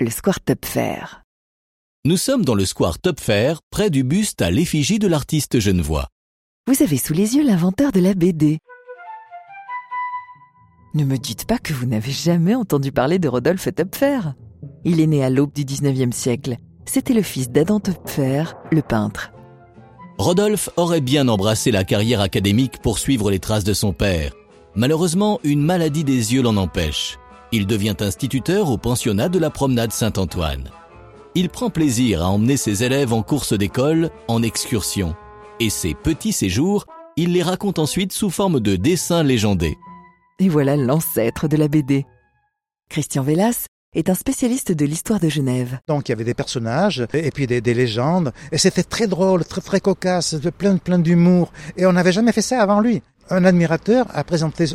le square Topfer. Nous sommes dans le square Topfer, près du buste à l'effigie de l'artiste genevois. Vous avez sous les yeux l'inventeur de la BD. Ne me dites pas que vous n'avez jamais entendu parler de Rodolphe Topfer. Il est né à l'aube du 19e siècle. C'était le fils d'Adam Topfer, le peintre. Rodolphe aurait bien embrassé la carrière académique pour suivre les traces de son père. Malheureusement, une maladie des yeux l'en empêche. Il devient instituteur au pensionnat de la promenade Saint-Antoine. Il prend plaisir à emmener ses élèves en course d'école, en excursion. Et ces petits séjours, il les raconte ensuite sous forme de dessins légendés. Et voilà l'ancêtre de la BD. Christian Vélas est un spécialiste de l'histoire de Genève. Donc il y avait des personnages et puis des, des légendes et c'était très drôle, très très cocasse, plein plein d'humour et on n'avait jamais fait ça avant lui. Un admirateur a présenté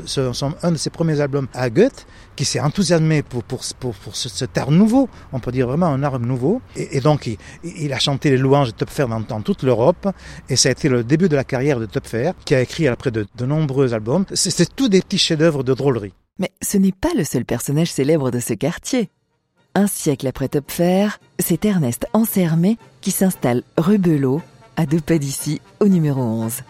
un de ses premiers albums à Goethe, qui s'est enthousiasmé pour, pour, pour, pour ce, cet art nouveau, on peut dire vraiment un art nouveau. Et, donc, il, a chanté les louanges de Töpfer dans, toute l'Europe, et ça a été le début de la carrière de Töpfer, qui a écrit après de, de nombreux albums. C'est tous des petits chefs-d'œuvre de drôlerie. Mais ce n'est pas le seul personnage célèbre de ce quartier. Un siècle après Töpfer, c'est Ernest Ansermet qui s'installe rue Belot, à deux pas d'ici, au numéro 11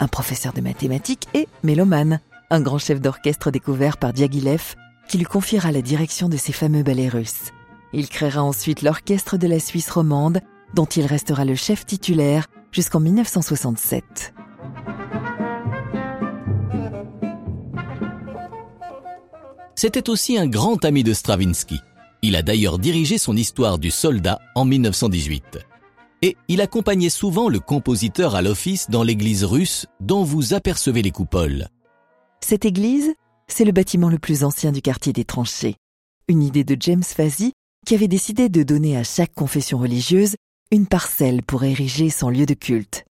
un professeur de mathématiques et mélomane, un grand chef d'orchestre découvert par Diaghilev qui lui confiera la direction de ses fameux ballets russes. Il créera ensuite l'orchestre de la Suisse romande, dont il restera le chef titulaire jusqu'en 1967. C'était aussi un grand ami de Stravinsky. Il a d'ailleurs dirigé son histoire du soldat en 1918 et il accompagnait souvent le compositeur à l'office dans l'église russe dont vous apercevez les coupoles. Cette église, c'est le bâtiment le plus ancien du quartier des tranchées. Une idée de James Fazy qui avait décidé de donner à chaque confession religieuse une parcelle pour ériger son lieu de culte.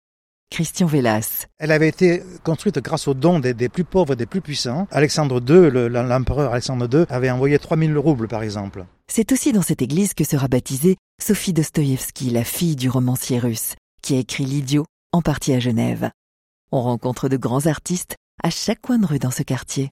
Christian Vélas. Elle avait été construite grâce aux dons des, des plus pauvres et des plus puissants. Alexandre II, l'empereur Alexandre II, avait envoyé 3000 roubles par exemple. C'est aussi dans cette église que sera baptisée Sophie Dostoïevski, la fille du romancier russe, qui a écrit L'Idiot, en partie à Genève. On rencontre de grands artistes à chaque coin de rue dans ce quartier.